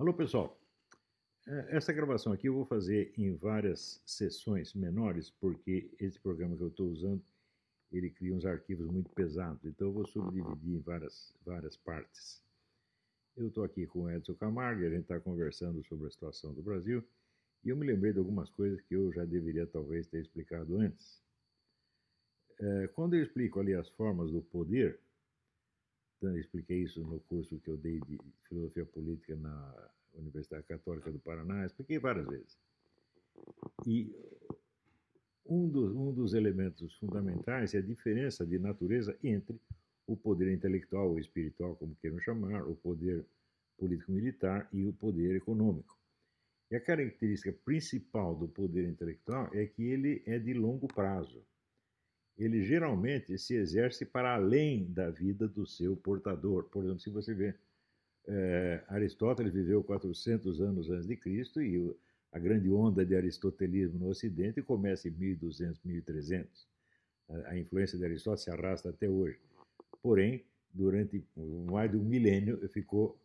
Alô, pessoal. É, essa gravação aqui eu vou fazer em várias sessões menores, porque esse programa que eu estou usando, ele cria uns arquivos muito pesados, então eu vou subdividir em várias, várias partes. Eu estou aqui com o Edson Camargo e a gente está conversando sobre a situação do Brasil, e eu me lembrei de algumas coisas que eu já deveria talvez ter explicado antes. É, quando eu explico ali as formas do poder, então, eu expliquei isso no curso que eu dei de filosofia política na Universidade Católica do Paraná, expliquei várias vezes. E um dos, um dos elementos fundamentais é a diferença de natureza entre o poder intelectual ou espiritual, como queiram chamar, o poder político-militar e o poder econômico. E a característica principal do poder intelectual é que ele é de longo prazo ele geralmente se exerce para além da vida do seu portador. Por exemplo, se você vê, é, Aristóteles viveu 400 anos antes de Cristo e a grande onda de aristotelismo no Ocidente começa em 1200, 1300. A, influência de Aristóteles se arrasta até hoje. Porém, durante mais de um milênio, ficou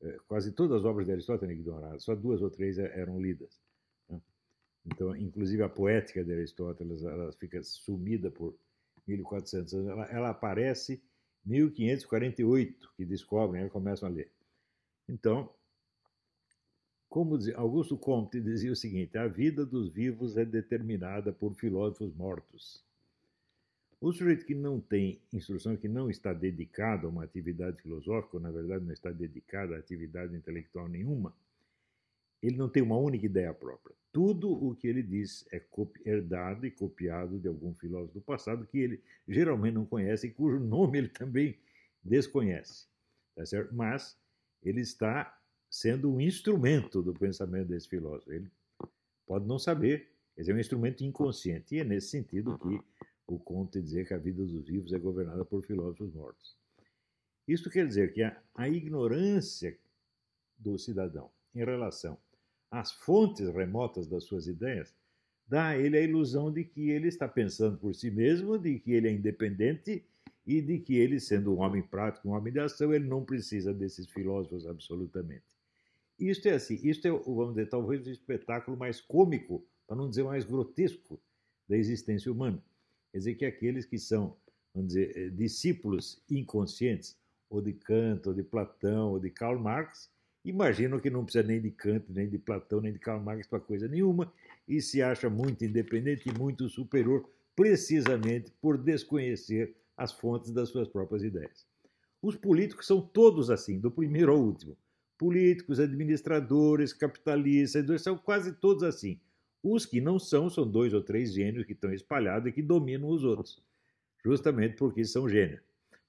é, quase todas as obras de Aristóteles ignoradas, só duas ou três eram lidas. Então, inclusive a poética de Aristóteles, ela fica sumida por 1400 anos. Ela, ela aparece em 1548, que descobrem, eles começam a ler. Então, como dizia, Augusto Comte dizia o seguinte: a vida dos vivos é determinada por filósofos mortos. O sujeito que não tem instrução, que não está dedicado a uma atividade filosófica, ou na verdade não está dedicado a atividade intelectual nenhuma, ele não tem uma única ideia própria. Tudo o que ele diz é herdado e copiado de algum filósofo do passado que ele geralmente não conhece e cujo nome ele também desconhece. Tá certo? Mas ele está sendo um instrumento do pensamento desse filósofo. Ele pode não saber, mas é um instrumento inconsciente. E é nesse sentido que o Conte dizer que a vida dos vivos é governada por filósofos mortos. Isso quer dizer que a, a ignorância do cidadão em relação as fontes remotas das suas ideias, dá a ele a ilusão de que ele está pensando por si mesmo, de que ele é independente e de que ele, sendo um homem prático, um homem de ação, ele não precisa desses filósofos absolutamente. Isto é assim, isto é, vamos dizer, talvez o espetáculo mais cômico, para não dizer mais grotesco, da existência humana. Quer dizer que aqueles que são, vamos dizer, eh, discípulos inconscientes, ou de Kant, ou de Platão, ou de Karl Marx, imaginam que não precisa nem de Kant, nem de Platão, nem de Karl Marx para coisa nenhuma e se acha muito independente e muito superior, precisamente por desconhecer as fontes das suas próprias ideias. Os políticos são todos assim, do primeiro ao último. Políticos, administradores, capitalistas, são quase todos assim. Os que não são, são dois ou três gênios que estão espalhados e que dominam os outros, justamente porque são gênios.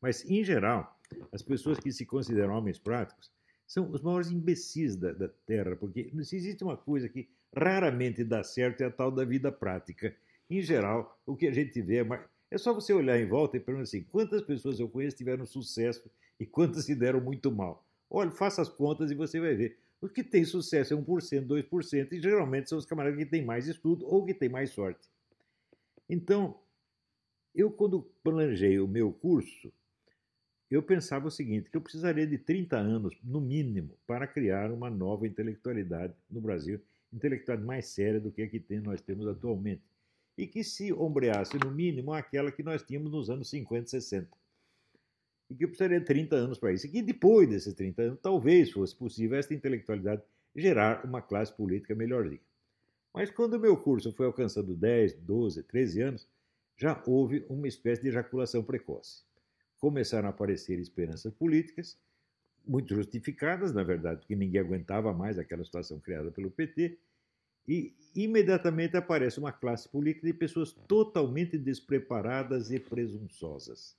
Mas, em geral, as pessoas que se consideram homens práticos são os maiores imbecis da, da Terra, porque se existe uma coisa que raramente dá certo é a tal da vida prática. Em geral, o que a gente vê é, é só você olhar em volta e perguntar assim: quantas pessoas eu conheço tiveram sucesso e quantas se deram muito mal? Olha, faça as contas e você vai ver. Os que têm sucesso é 1%, 2%, e geralmente são os camaradas que têm mais estudo ou que têm mais sorte. Então, eu, quando planejei o meu curso, eu pensava o seguinte, que eu precisaria de 30 anos, no mínimo, para criar uma nova intelectualidade no Brasil, intelectualidade mais séria do que a que tem, nós temos atualmente, e que se ombreasse, no mínimo, aquela que nós tínhamos nos anos 50 e 60. E que eu precisaria de 30 anos para isso. E que depois desses 30 anos, talvez fosse possível esta intelectualidade gerar uma classe política melhorzinha. Mas quando o meu curso foi alcançando 10, 12, 13 anos, já houve uma espécie de ejaculação precoce começaram a aparecer esperanças políticas, muito justificadas, na verdade, porque ninguém aguentava mais aquela situação criada pelo PT, e imediatamente aparece uma classe política de pessoas totalmente despreparadas e presunçosas.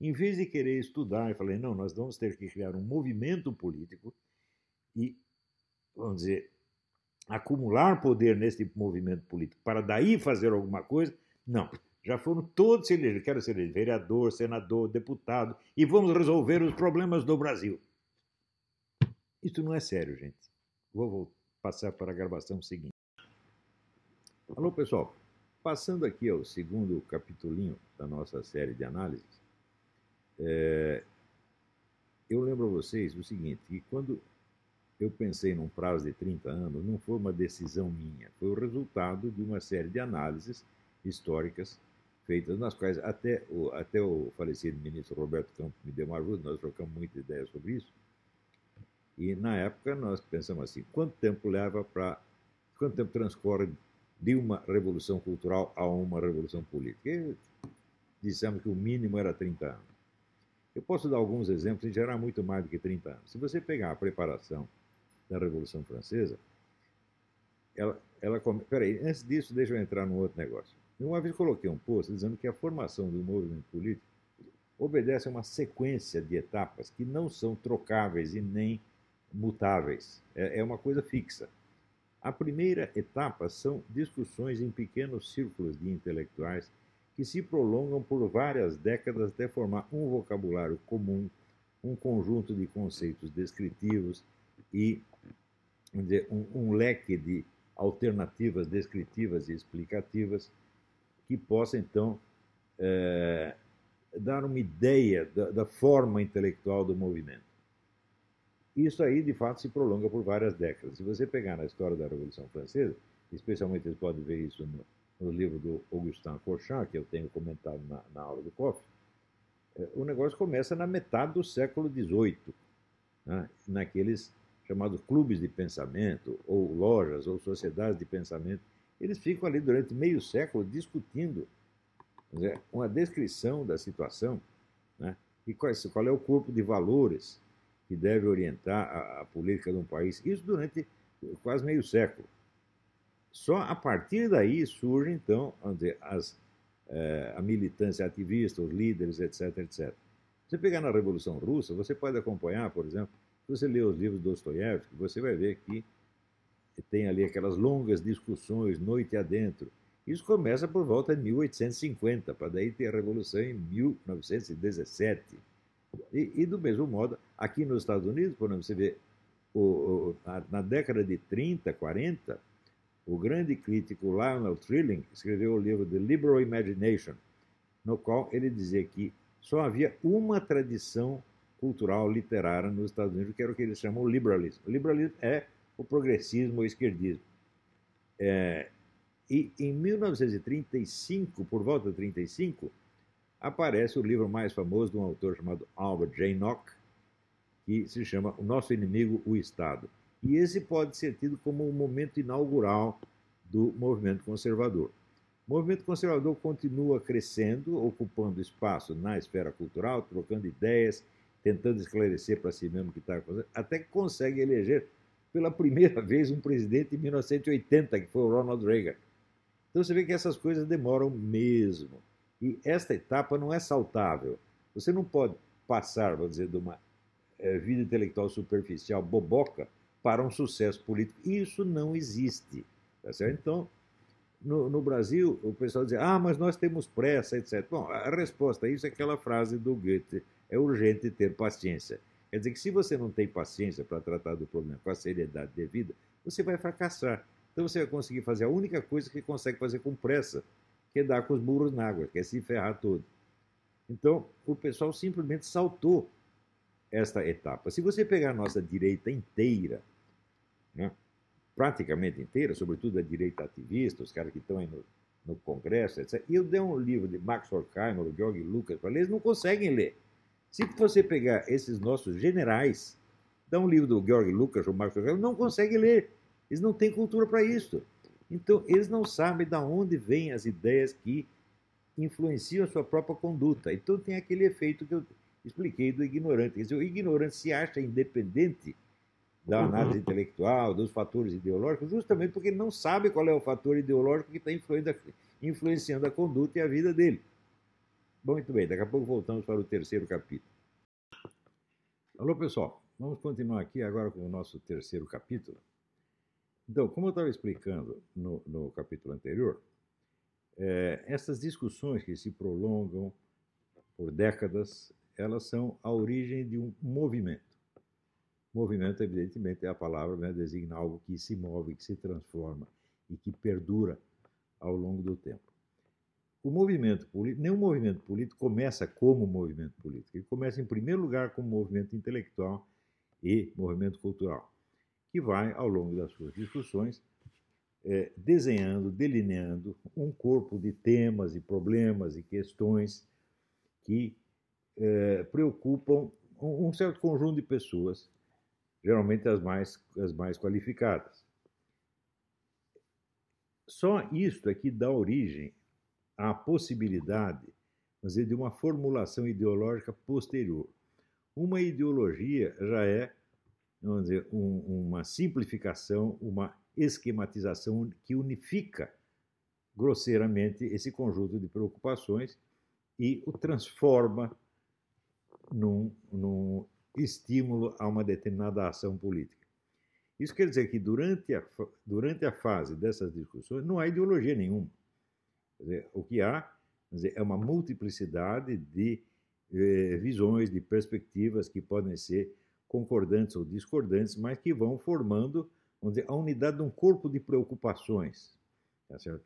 Em vez de querer estudar, eu falei: não, nós vamos ter que criar um movimento político e, vamos dizer, acumular poder nesse movimento político para daí fazer alguma coisa. Não, já foram todos eleger. Quero ser vereador, senador, deputado e vamos resolver os problemas do Brasil. Isso não é sério, gente. Vou passar para a gravação seguinte. Alô, pessoal. Passando aqui ao segundo capitulinho da nossa série de análises, é, eu lembro a vocês o seguinte, que quando eu pensei num prazo de 30 anos, não foi uma decisão minha, foi o resultado de uma série de análises históricas feitas, nas quais até o, até o falecido ministro Roberto Campos me deu uma ajuda, nós trocamos muita ideia sobre isso. E na época nós pensamos assim: quanto tempo leva para. Quanto tempo transcorre de uma revolução cultural a uma revolução política? E dissemos que o mínimo era 30 anos. Eu posso dar alguns exemplos, em geral, muito mais do que 30 anos. Se você pegar a preparação da Revolução Francesa, ela, ela come... Peraí, antes disso, deixa eu entrar num outro negócio. Uma vez coloquei um post dizendo que a formação do movimento político obedece a uma sequência de etapas que não são trocáveis e nem mutáveis. É, é uma coisa fixa. A primeira etapa são discussões em pequenos círculos de intelectuais que se prolongam por várias décadas até formar um vocabulário comum, um conjunto de conceitos descritivos e dizer, um, um leque de alternativas descritivas e explicativas que possa, então, é, dar uma ideia da, da, forma intelectual do movimento. Isso aí, de fato, se prolonga por várias décadas. Se você pegar na história da Revolução Francesa, especialmente você pode ver isso no, no livro do Augustin Corchat, que eu tenho comentado na, na aula do COF, é, o negócio começa na metade do século XVIII, né, naqueles chamados clubes de pensamento, ou lojas, ou sociedades de pensamento. Eles ficam ali durante meio século discutindo dizer, uma descrição da situação né, e qual, qual, é o corpo de valores que deve orientar a, a política de um país. Isso durante quase meio século. Só a partir daí surge, então, dizer, as, eh, a militância ativista, os líderes, etc, etc. Você pegar na Revolução Russa, você pode acompanhar, por exemplo, se você ler os livros do Dostoiévski, você vai ver que tem ali aquelas longas discussões, noite adentro. Isso começa por volta de 1850, para daí ter a Revolução em 1917. E, e, do mesmo modo, aqui nos Estados Unidos, por exemplo, você vê o, o, na, na, década de 30, 40, o grande crítico Lionel Trilling escreveu o livro The Liberal Imagination, no qual ele dizia que só havia uma tradição cultural literária nos Estados Unidos, que era o que eles chamam liberalismo. O liberalismo é o progressismo ou esquerdismo. É, e em 1935, por volta de 35, aparece o livro mais famoso de um autor chamado Albert J. Nock, que se chama O Nosso Inimigo, o Estado. E esse pode ser tido como um momento inaugural do movimento conservador. O movimento conservador continua crescendo, ocupando espaço na esfera cultural, trocando ideias, tentando esclarecer para si mesmo o que está acontecendo, até que consegue eleger pela primeira vez um presidente em 1980, que foi o Ronald Reagan. Então você vê que essas coisas demoram mesmo. E esta etapa não é saltável. Você não pode passar, vamos dizer, de uma é, vida intelectual superficial, boboca, para um sucesso político. Isso não existe. Tá? Então, no, no, Brasil, o pessoal diz, ah, mas nós temos pressa, etc. Bom, a resposta a isso é aquela frase do Goethe, é urgente ter paciência. Quer dizer que se você não tem paciência para tratar do problema com a seriedade devida, você vai fracassar. Então você vai conseguir fazer a única coisa que consegue fazer com pressa, que é dar com os burros na água, que é se ferrar todo. Então, o pessoal simplesmente saltou esta etapa. Se você pegar a nossa direita inteira, né, praticamente inteira, sobretudo a direita ativista, os caras que estão aí no, no Congresso, etc. E eu dei um livro de Max Horkheimer, o Georg Lucas, para eles não conseguem ler. Se você pegar esses nossos generais, dá um livro do Georg Lucas ou Marcos Aurélio, não consegue ler. Eles não têm cultura para isso. Então, eles não sabem de onde vêm as ideias que influenciam a sua própria conduta. Então, tem aquele efeito que eu expliquei do ignorante. Quer dizer, o ignorante se acha independente da análise intelectual, dos fatores ideológicos, justamente porque ele não sabe qual é o fator ideológico que está influenciando a conduta e a vida dele. Muito bem, daqui a pouco voltamos para o terceiro capítulo. Alô, pessoal, vamos continuar aqui agora com o nosso terceiro capítulo. Então, como eu estava explicando no, no capítulo anterior, é, essas discussões que se prolongam por décadas, elas são a origem de um movimento. Movimento, evidentemente, é a palavra, né, designa algo que se move, que se transforma e que perdura ao longo do tempo o movimento político, nenhum movimento político começa como movimento político. Ele começa, em primeiro lugar, como movimento intelectual e movimento cultural. que vai, ao longo das suas discussões, é, desenhando, delineando um corpo de temas e problemas e questões que é, preocupam um, um certo conjunto de pessoas, geralmente as mais, as mais qualificadas. Só isto é que dá origem à possibilidade dizer, de uma formulação ideológica posterior. Uma ideologia já é, vamos dizer, um, uma simplificação, uma esquematização que unifica grosseiramente esse conjunto de preocupações e o transforma num, num estímulo a uma determinada ação política. Isso quer dizer que durante a, durante a fase dessas discussões não há ideologia nenhuma. Dizer, o que há dizer, é uma multiplicidade de eh, visões, de perspectivas que podem ser concordantes ou discordantes, mas que vão formando dizer, a unidade de um corpo de preocupações. Tá certo?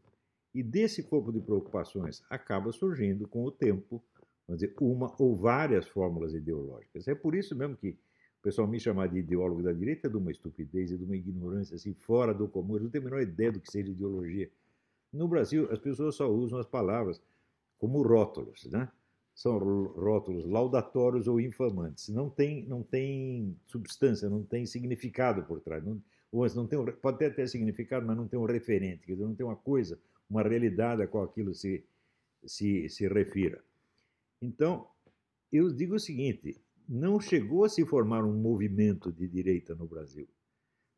E desse corpo de preocupações acaba surgindo, com o tempo, vamos dizer, uma ou várias fórmulas ideológicas. É por isso mesmo que o pessoal me chamar de ideólogo da direita é de uma estupidez e de uma ignorância assim, fora do comum. Eles não têm a menor ideia do que seja ideologia. No Brasil, as pessoas só usam as palavras como rótulos, né? São rótulos laudatórios ou infamantes. Não tem, não tem substância, não tem significado por trás. Não, ou não tem, pode até ter significado, mas não tem um referente, quer dizer, não tem uma coisa, uma realidade a qual aquilo se, se, se refira. Então, eu digo o seguinte: não chegou a se formar um movimento de direita no Brasil.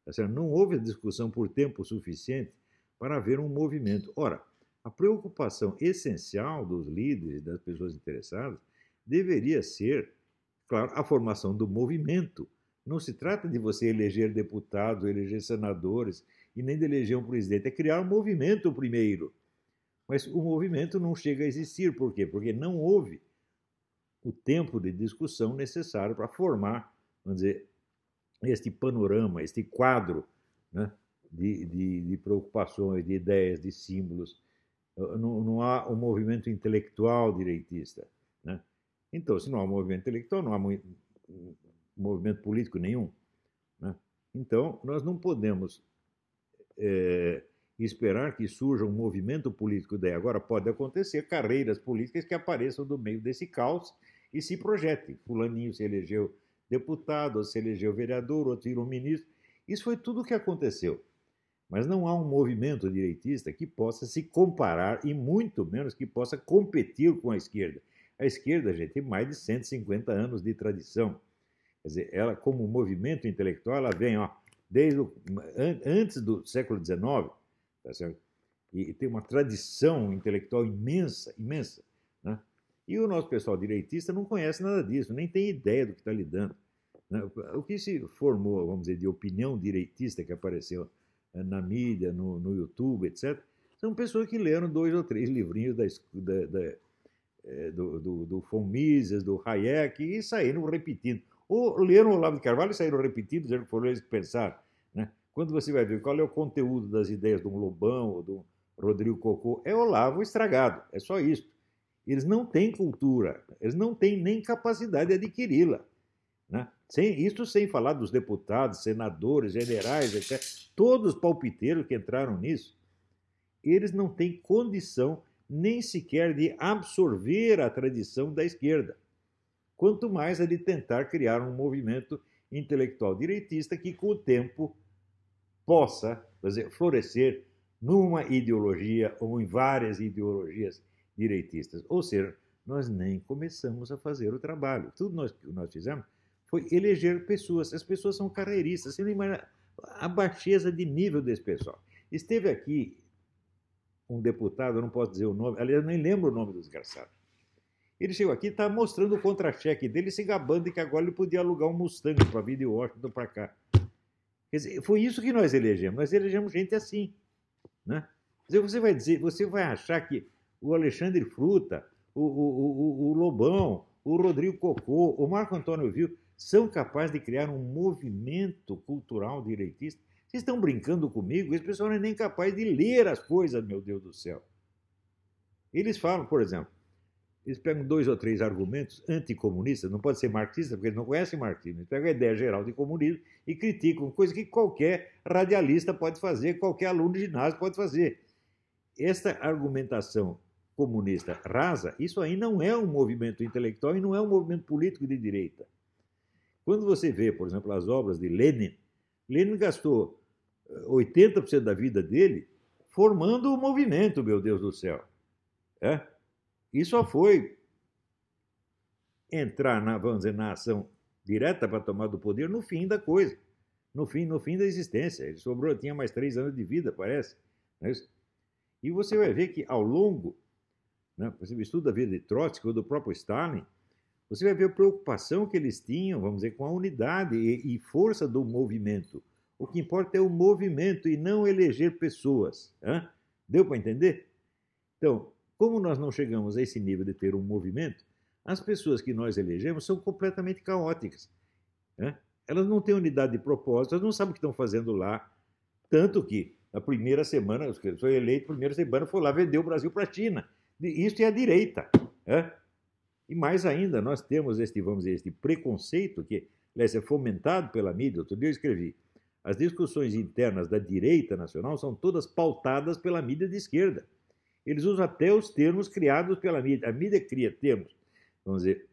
Tá não houve discussão por tempo suficiente para haver um movimento. Ora, a preocupação essencial dos líderes, das pessoas interessadas, deveria ser, claro, a formação do movimento não se trata de você eleger deputados, eleger senadores e nem de eleger um presidente. É criar um movimento primeiro. Mas o movimento não chega a existir. Por quê? Porque não houve o tempo de discussão necessário para formar, vamos dizer, este panorama, este quadro né, de, de, de, preocupações, de ideias, de símbolos. Não, não há um movimento intelectual direitista. Né? Então, se não há movimento intelectual, não há movimento político nenhum. Né? Então, nós não podemos é, esperar que surja um movimento político daí. Agora, pode acontecer carreiras políticas que apareçam do meio desse caos e se projetem. Fulaninho se elegeu deputado, se elegeu vereador, outro virou ministro. Isso foi tudo o que aconteceu. Mas não há um movimento direitista que possa se comparar e muito menos que possa competir com a esquerda. A esquerda, gente, tem mais de 150 anos de tradição. Quer dizer, ela, como movimento intelectual, ela vem ó, desde o, an, antes do século XIX, tá certo? E, e, tem uma tradição intelectual imensa, imensa. Né? E o nosso pessoal direitista não conhece nada disso, nem tem ideia do que está lidando. Né? O que se formou, vamos dizer, de opinião direitista que apareceu na mídia, no, no YouTube, etc., são pessoas que leram dois ou três livrinhos da, da, da, eh, do, do, do Mises, do Hayek, e saíram repetindo. Ou leram Olavo de Carvalho e saíram repetindo, dizendo que foram eles que pensaram. Né? Quando você vai ver qual é o conteúdo das ideias de um Lobão ou do Rodrigo Cocô, é Olavo estragado, é só isso. Eles não têm cultura, eles não têm nem capacidade de adquiri-la. Né? Sem, isso sem falar dos deputados, senadores, generais, etc. Todos os palpiteiros que entraram nisso, eles não têm condição nem sequer de absorver a tradição da esquerda quanto mais a de tentar criar um movimento intelectual direitista que, com o tempo, possa dizer, florescer numa ideologia ou em várias ideologias direitistas. Ou seja, nós nem começamos a fazer o trabalho. Tudo nós, que nós fizemos foi eleger pessoas. As pessoas são carreiristas. Você não imagina a baixeza de nível desse pessoal. Esteve aqui um deputado, eu não posso dizer o nome, aliás, eu nem lembro o nome do desgraçado. Ele chegou aqui e está mostrando o contra-cheque dele, se gabando de que agora ele podia alugar um Mustang para vir de Washington para cá. Quer dizer, foi isso que nós elegemos. Nós elegemos gente assim. Né? Quer dizer, você vai dizer, você vai achar que o Alexandre Fruta, o, o, o, o Lobão, o Rodrigo Cocô, o Marco Antônio Viu, são capazes de criar um movimento cultural direitista? Vocês estão brincando comigo? Esse pessoal não é nem capaz de ler as coisas, meu Deus do céu. Eles falam, por exemplo, eles pegam dois ou três argumentos anticomunistas, não pode ser marxista, porque eles não conhecem marxismo, eles pegam a ideia geral de comunismo e criticam, coisa que qualquer radialista pode fazer, qualquer aluno de ginásio pode fazer. Esta argumentação comunista rasa, isso aí não é um movimento intelectual e não é um movimento político de direita. Quando você vê, por exemplo, as obras de Lenin, Lenin gastou 80% eh, da vida dele formando o movimento, meu Deus do céu. É? E só foi entrar na, vamos dizer, na ação direta para tomar do poder no fim da coisa, no fim, no fim da existência. Ele sobrou, tinha mais três anos de vida, parece. É e você vai ver que ao longo, né, você estuda a vida de Trotsky ou do próprio Stalin, você vai ver a preocupação que eles tinham, vamos dizer, com a unidade e, e força do movimento. O que importa é o movimento e não eleger pessoas. Hein? Deu para entender? Então, como nós não chegamos a esse nível de ter um movimento, as pessoas que nós elegemos são completamente caóticas. Elas não têm unidade de propósito, elas não sabem o que estão fazendo lá. Tanto que, na primeira semana, foi eleito, primeira semana, foi lá vender o Brasil para a China. Isso é a direita. E mais ainda, nós temos este, vamos dizer, este preconceito que aliás, é fomentado pela mídia. Outro dia eu escrevi, as discussões internas da direita nacional são todas pautadas pela mídia de esquerda. Eles usam até os termos criados pela mídia. A mídia cria termos, vamos dizer,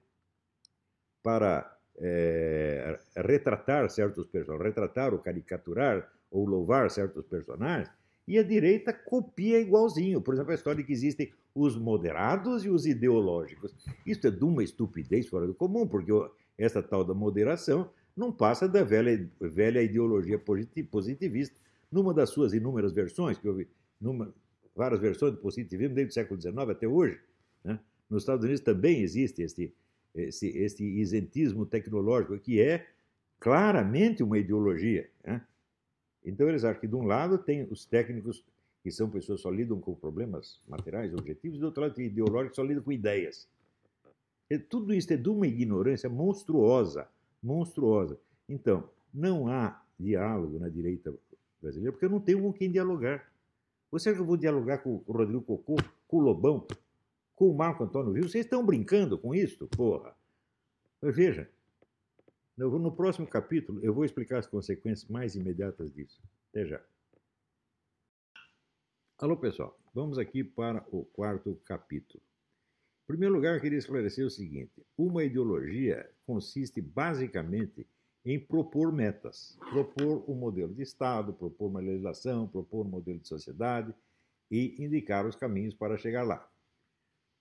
para é, retratar certos personagens, retratar ou caricaturar ou louvar certos personagens, e a direita copia igualzinho. Por exemplo, a história de que existem os moderados e os ideológicos. Isso é de uma estupidez fora do comum, porque essa tal da moderação não passa da velha, velha ideologia positivista, numa das suas inúmeras versões, que houve numa, várias versões do positivismo desde o século XIX até hoje. Né? Nos Estados Unidos também existe este, este, este isentismo tecnológico, que é claramente uma ideologia. Né? Então, eles acham que, de um lado, tem os técnicos, que são pessoas que só lidam com problemas materiais, objetivos, e do outro lado, tem ideológicos que só lidam com ideias. E tudo isso é de uma ignorância monstruosa monstruosa. Então, não há diálogo na direita brasileira, porque eu não tenho com quem dialogar. Você acha que eu vou dialogar com o Rodrigo Cocô, com o Lobão, com o Marco Antônio Viu? Vocês estão brincando com isso? Porra! Mas veja, no próximo capítulo eu vou explicar as consequências mais imediatas disso. Até já. Alô, pessoal. Vamos aqui para o quarto capítulo. Em primeiro lugar, eu queria esclarecer o seguinte: uma ideologia consiste basicamente em propor metas, propor um modelo de Estado, propor uma legislação, propor um modelo de sociedade e indicar os caminhos para chegar lá.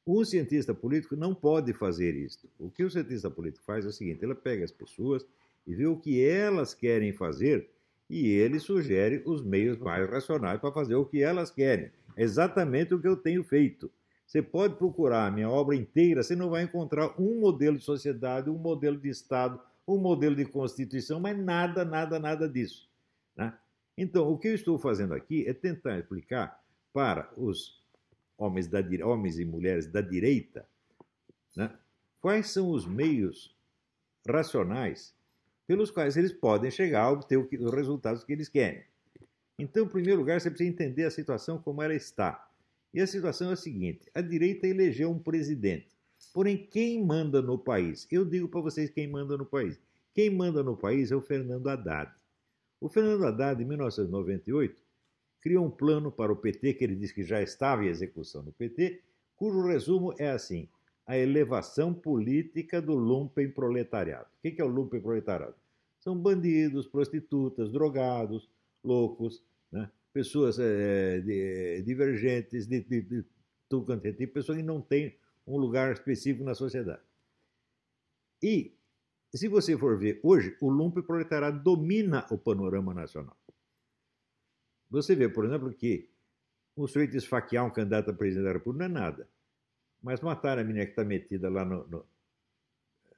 Um cientista político não pode fazer isso. O que o cientista político faz é o seguinte: ele pega as pessoas e vê o que elas querem fazer e ele sugere os meios mais racionais para fazer o que elas querem. É exatamente o que eu tenho feito. Você pode procurar a minha obra inteira, você não vai encontrar um modelo de sociedade, um modelo de Estado, um modelo de Constituição, mas nada, nada, nada disso. Né? Então, o que eu estou fazendo aqui é tentar explicar para os homens, da, homens e mulheres da direita né, quais são os meios racionais pelos quais eles podem chegar a obter os resultados que eles querem. Então, em primeiro lugar, você precisa entender a situação como ela está. E a situação é a seguinte: a direita elegeu um presidente. Porém, quem manda no país? Eu digo para vocês quem manda no país. Quem manda no país é o Fernando Haddad. O Fernando Haddad, em 1998, criou um plano para o PT, que ele disse que já estava em execução no PT, cujo resumo é assim: a elevação política do lumpen proletariado. O que é o lumpen proletariado? São bandidos, prostitutas, drogados, loucos, né? pessoas é, de, divergentes, de, de, de tudo quanto é tipo, pessoas que não têm um lugar específico na sociedade. E, se você for ver, hoje o lumpen proletariado domina o panorama nacional. Você vê, por exemplo, que um sujeito esfaquear um candidato a presidente da República não é nada. Mas matar a menina que está metida lá no, no,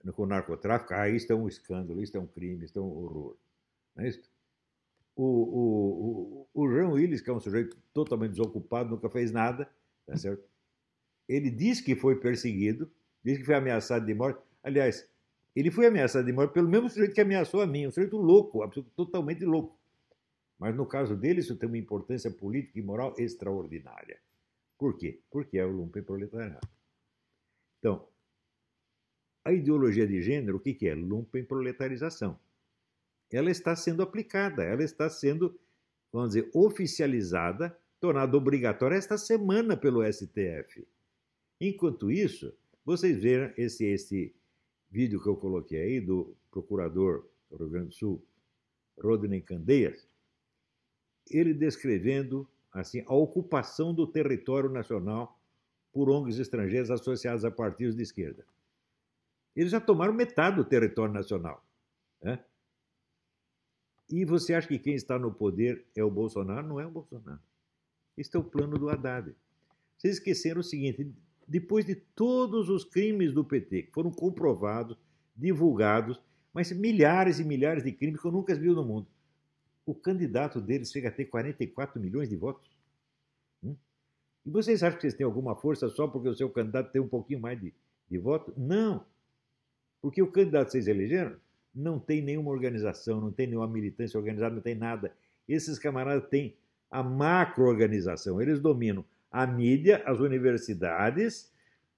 no, com o narcotráfico, ah, isso é um escândalo, isso é um crime, isso é um horror. Não é isso? O, o, o, o Jean Willis, que é um sujeito totalmente desocupado, nunca fez nada, tá certo? Ele diz que foi perseguido, diz que foi ameaçado de morte. Aliás, ele foi ameaçado de morte pelo mesmo sujeito que ameaçou a mim, um sujeito louco, totalmente louco. Mas no caso dele, isso tem uma importância política e moral extraordinária. Por quê? Porque é o lumpen proletariado. Então, a ideologia de gênero, o que, que é? Lumpen proletarização. Ela está sendo aplicada, ela está sendo, vamos dizer, oficializada, tornada obrigatória esta semana pelo STF. Enquanto isso, vocês viram esse, esse vídeo que eu coloquei aí do procurador do Rio Grande do Sul, Rodney Candeias, ele descrevendo assim a ocupação do território nacional por ONGs estrangeiras associadas a partidos de esquerda. Eles já tomaram metade do território nacional. Né? E você acha que quem está no poder é o Bolsonaro? Não é o Bolsonaro. Este é o plano do Haddad. Vocês esqueceram o seguinte: depois de todos os crimes do PT que foram comprovados, divulgados, mas milhares e milhares de crimes que eu nunca vi no mundo, o candidato deles chega a ter 44 milhões de votos. Hum? E vocês acham que vocês têm alguma força só porque o seu candidato tem um pouquinho mais de, de voto? Não. Porque o candidato que vocês elegeram não tem nenhuma organização, não tem nenhuma militância organizada, não tem nada. Esses camaradas têm a macro-organização, eles dominam a mídia, as universidades,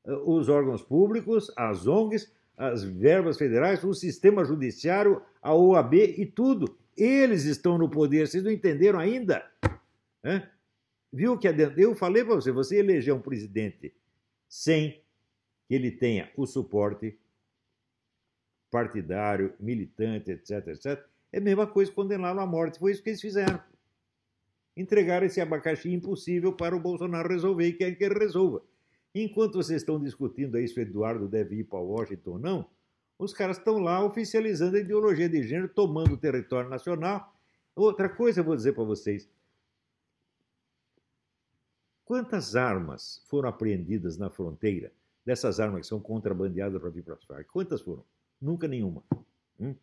eh, os órgãos públicos, as ONGs, as verbas federais, o sistema judiciário, a OAB e tudo. Eles estão no poder, vocês não entenderam ainda? É? Viu que eu falei para você, você eleger um presidente sem que ele tenha o suporte partidário, militante, etc, etc, é a mesma coisa condená-lo à morte. Foi isso que eles fizeram. Entregaram esse abacaxi impossível para o Bolsonaro resolver e querem que ele resolva. Enquanto vocês estão discutindo aí se o Eduardo deve ir para Washington ou não, os caras estão lá oficializando a ideologia de gênero, tomando o território nacional. Outra coisa eu vou dizer para vocês. Quantas armas foram apreendidas na fronteira, dessas armas que são contrabandeadas para vir para as Farc? Quantas foram? Nunca nenhuma. Hum?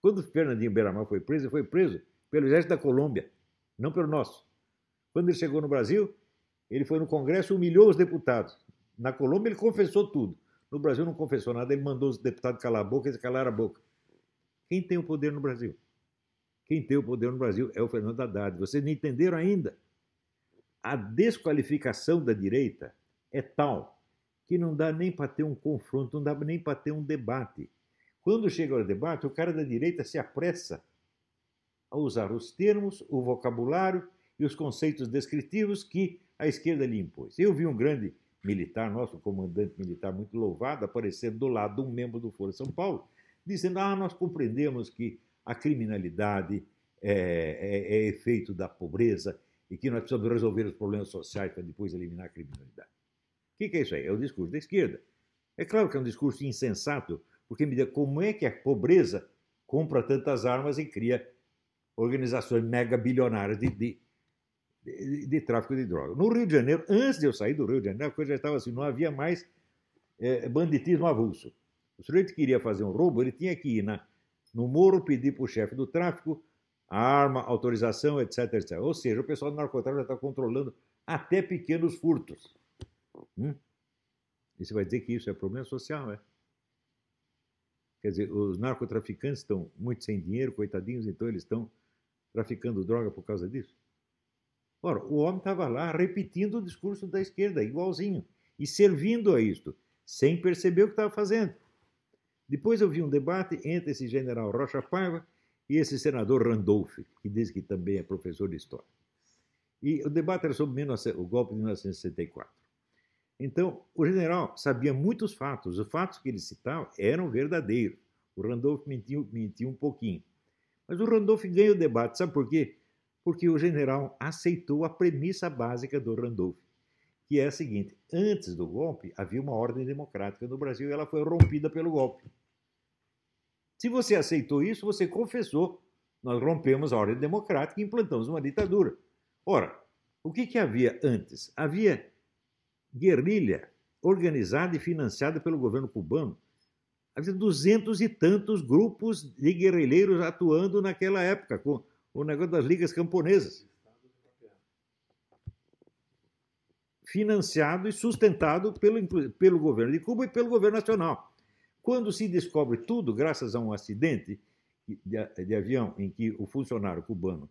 Quando Fernandinho Beiramar foi preso, ele foi preso pelo exército da Colômbia, não pelo nosso. Quando ele chegou no Brasil, ele foi no Congresso e humilhou os deputados. Na Colômbia ele confessou tudo. No Brasil não confessou nada, ele mandou os deputados calar a boca eles calaram a boca. Quem tem o poder no Brasil? Quem tem o poder no Brasil é o Fernando Haddad. Vocês não entenderam ainda? A desqualificação da direita é tal que não dá nem para ter um confronto, não dá nem para ter um debate. Quando chega o debate, o cara da direita se apressa a usar os termos, o vocabulário e os conceitos descritivos que a esquerda lhe impôs. Eu vi um grande militar, nosso comandante militar muito louvado, aparecer do lado de um membro do Foro São Paulo, dizendo: Ah, nós compreendemos que a criminalidade é, é, é efeito da pobreza e que nós precisamos resolver os problemas sociais para depois eliminar a criminalidade. O que, que é isso aí? É o discurso da esquerda. É claro que é um discurso insensato, porque me diz como é que a pobreza compra tantas armas e cria organizações mega bilionárias de, de de, de, tráfico de drogas. No Rio de Janeiro, antes de eu sair do Rio de Janeiro, a coisa já estava assim, não havia mais é, banditismo avulso. O sujeito queria fazer um roubo, ele tinha que ir na, no morro pedir para o chefe do tráfico a arma, autorização, etc, etc. Ou seja, o pessoal do narcotráfico já está controlando até pequenos furtos. Hum? E você vai dizer que isso é problema social, é? Quer dizer, os narcotraficantes estão muito sem dinheiro, coitadinhos, então eles estão traficando droga por causa disso? Ora, o homem estava lá repetindo o discurso da esquerda, igualzinho, e servindo a isto, sem perceber o que estava fazendo. Depois eu vi um debate entre esse general Rocha Paiva e esse senador Randolph, que diz que também é professor de história. E o debate era sobre o golpe de 1964. Então, o general sabia muitos fatos. Os fatos que ele citava eram verdadeiros. O Randolph mentiu, mentiu um pouquinho. Mas o Randolph ganha o debate. Sabe por quê? Porque o general aceitou a premissa básica do Randolph, que é a seguinte: antes do golpe havia uma ordem democrática no Brasil e ela foi rompida pelo golpe. Se você aceitou isso, você confessou. Nós rompemos a ordem democrática e implantamos uma ditadura. Ora, o que, que havia antes? Havia guerrilha organizada e financiada pelo governo cubano. Havia duzentos e tantos grupos de guerrilheiros atuando naquela época, com o negócio das ligas camponesas. Financiado e sustentado pelo, pelo governo de Cuba e pelo governo nacional. Quando se descobre tudo, graças a um acidente de, de avião em que o funcionário cubano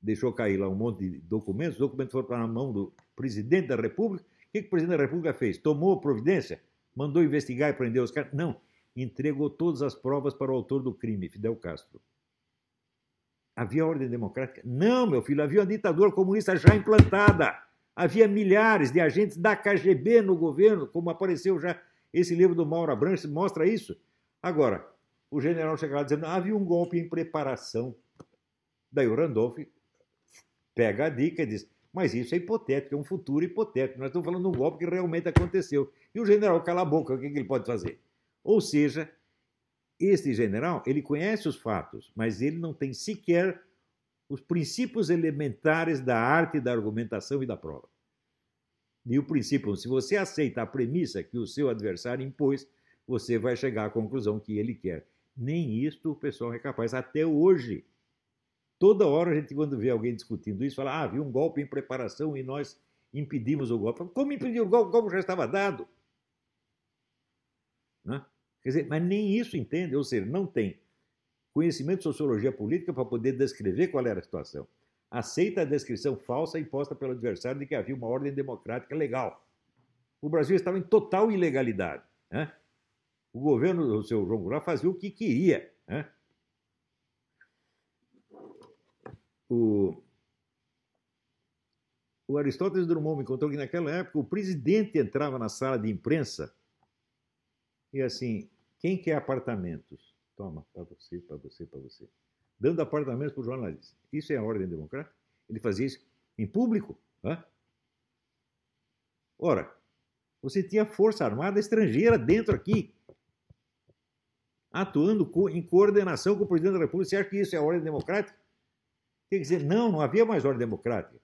deixou cair lá um monte de documentos, os documentos foram para a mão do presidente da República, o que, que o presidente da República fez? Tomou providência? Mandou investigar e prender os caras? Não. Entregou todas as provas para o autor do crime, Fidel Castro. Havia ordem democrática? Não, meu filho, havia uma ditadura comunista já implantada. Havia milhares de agentes da KGB no governo, como apareceu já esse livro do Mauro Abranches, mostra isso. Agora, o general chega lá dizendo havia um golpe em preparação. Daí o Randolph pega a dica e diz: Mas isso é hipotético, é um futuro hipotético. Nós estamos falando de um golpe que realmente aconteceu. E o general cala a boca, o que ele pode fazer? Ou seja, este general, ele conhece os fatos, mas ele não tem sequer os princípios elementares da arte da argumentação e da prova. E o princípio, se você aceita a premissa que o seu adversário impôs, você vai chegar à conclusão que ele quer. Nem isto o pessoal é capaz, até hoje. Toda hora a gente, quando vê alguém discutindo isso, fala: ah, havia um golpe em preparação e nós impedimos o golpe. Como impedir o golpe? O golpe já estava dado. Né? Quer dizer, mas nem isso entende, ou seja, não tem conhecimento de sociologia política para poder descrever qual era a situação. Aceita a descrição falsa imposta pelo adversário de que havia uma ordem democrática legal. O Brasil estava em total ilegalidade. Né? O governo do seu João Goulart fazia o que queria. Né? O, o Aristóteles Drummond me contou que naquela época o presidente entrava na sala de imprensa e assim, quem quer apartamentos? Toma, para você, para você, para você. Dando apartamentos para os jornalistas. Isso é a ordem democrática? Ele fazia isso em público. Hã? Ora, você tinha força armada estrangeira dentro aqui, atuando em coordenação com o presidente da República. Você acha que isso é a ordem democrática? Quer dizer, não, não havia mais ordem democrática.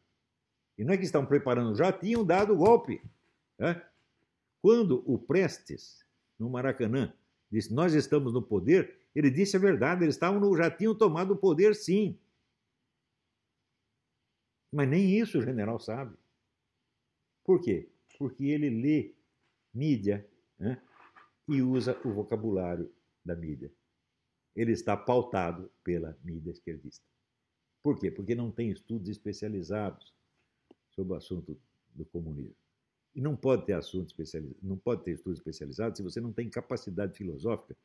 E não é que estão preparando, já tinham dado o golpe. Né? Quando o Prestes, no Maracanã, disse: Nós estamos no poder, ele disse a verdade, eles estavam no, já tinham tomado o poder, sim. Mas nem isso o general sabe. Por quê? Porque ele lê mídia né, e usa o vocabulário da mídia. Ele está pautado pela mídia esquerdista. Por quê? Porque não tem estudos especializados sobre o assunto do comunismo. E não pode ter assunto especializado, não pode ter estudo especializado se você não tem capacidade filosófica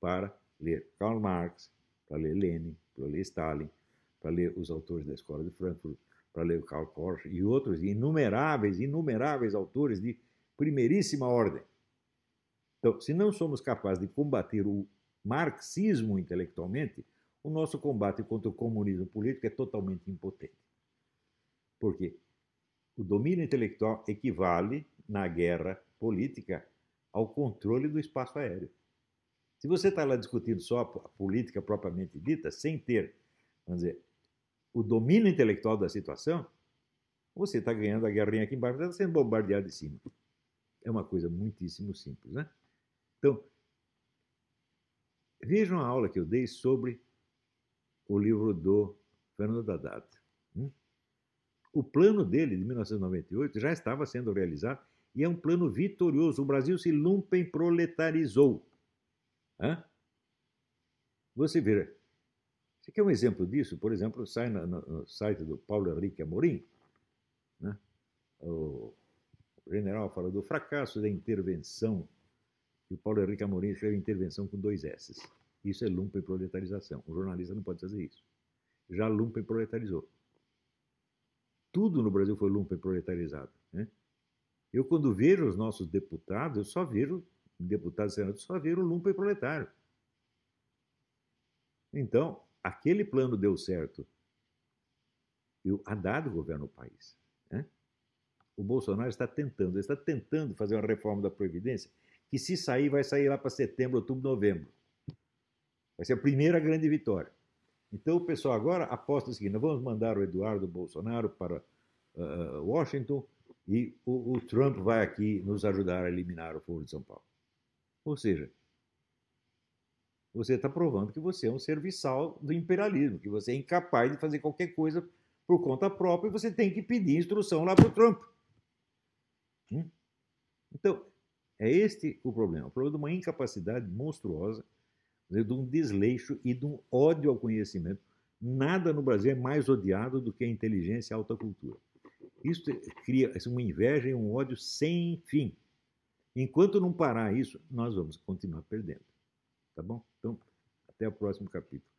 para ler Karl Marx, para ler Lenin, para ler Stalin, para ler os autores da Escola de Frankfurt, para ler o Karl Korsch e outros inumeráveis, inumeráveis autores de primeiríssima ordem. Então, se não somos capazes de combater o marxismo intelectualmente, o nosso combate contra o comunismo político é totalmente impotente. Por quê? O domínio intelectual equivale, na guerra política, ao controle do espaço aéreo. Se você está lá discutindo só a política propriamente dita, sem ter, vamos dizer, o domínio intelectual da situação, você está ganhando a guerrinha aqui embaixo, está sendo bombardeado de cima. É uma coisa muitíssimo simples, né? Então, vejam a aula que eu dei sobre o livro do Fernando Haddad. O plano dele, de 1998, já estava sendo realizado e é um plano vitorioso. O Brasil se lumpen proletarizou. Hã? Você vê. Você quer um exemplo disso? Por exemplo, sai no, no site do Paulo Henrique Amorim. Né? O general fala do fracasso da intervenção. E o Paulo Henrique Amorim escreve intervenção com dois S's. Isso é lumpen proletarização. O jornalista não pode fazer isso. Já lumpen proletarizou. Tudo no Brasil foi lumpen proletarizado. Né? Eu, quando vejo os nossos deputados, eu só vejo, deputados e senadores, só vejo o lumpen proletário. Então, aquele plano deu certo. E o Haddad governa o país. Né? O Bolsonaro está tentando, está tentando fazer uma reforma da Previdência, que se sair, vai sair lá para setembro, outubro, novembro. Vai ser a primeira grande vitória. Então o pessoal agora aposta o seguinte: nós vamos mandar o Eduardo Bolsonaro para uh, Washington e o, o, Trump vai aqui nos ajudar a eliminar o Foro de São Paulo. Ou seja, você está provando que você é um serviçal do imperialismo, que você é incapaz de fazer qualquer coisa por conta própria e você tem que pedir instrução lá para o Trump. Hum? Então, é este o problema. O problema de uma incapacidade monstruosa de um desleixo e de um ódio ao conhecimento. Nada no Brasil é mais odiado do que a inteligência e a alta cultura. Isso cria uma inveja e um ódio sem fim. Enquanto não parar isso, nós vamos continuar perdendo. Tá bom? Então, até o próximo capítulo.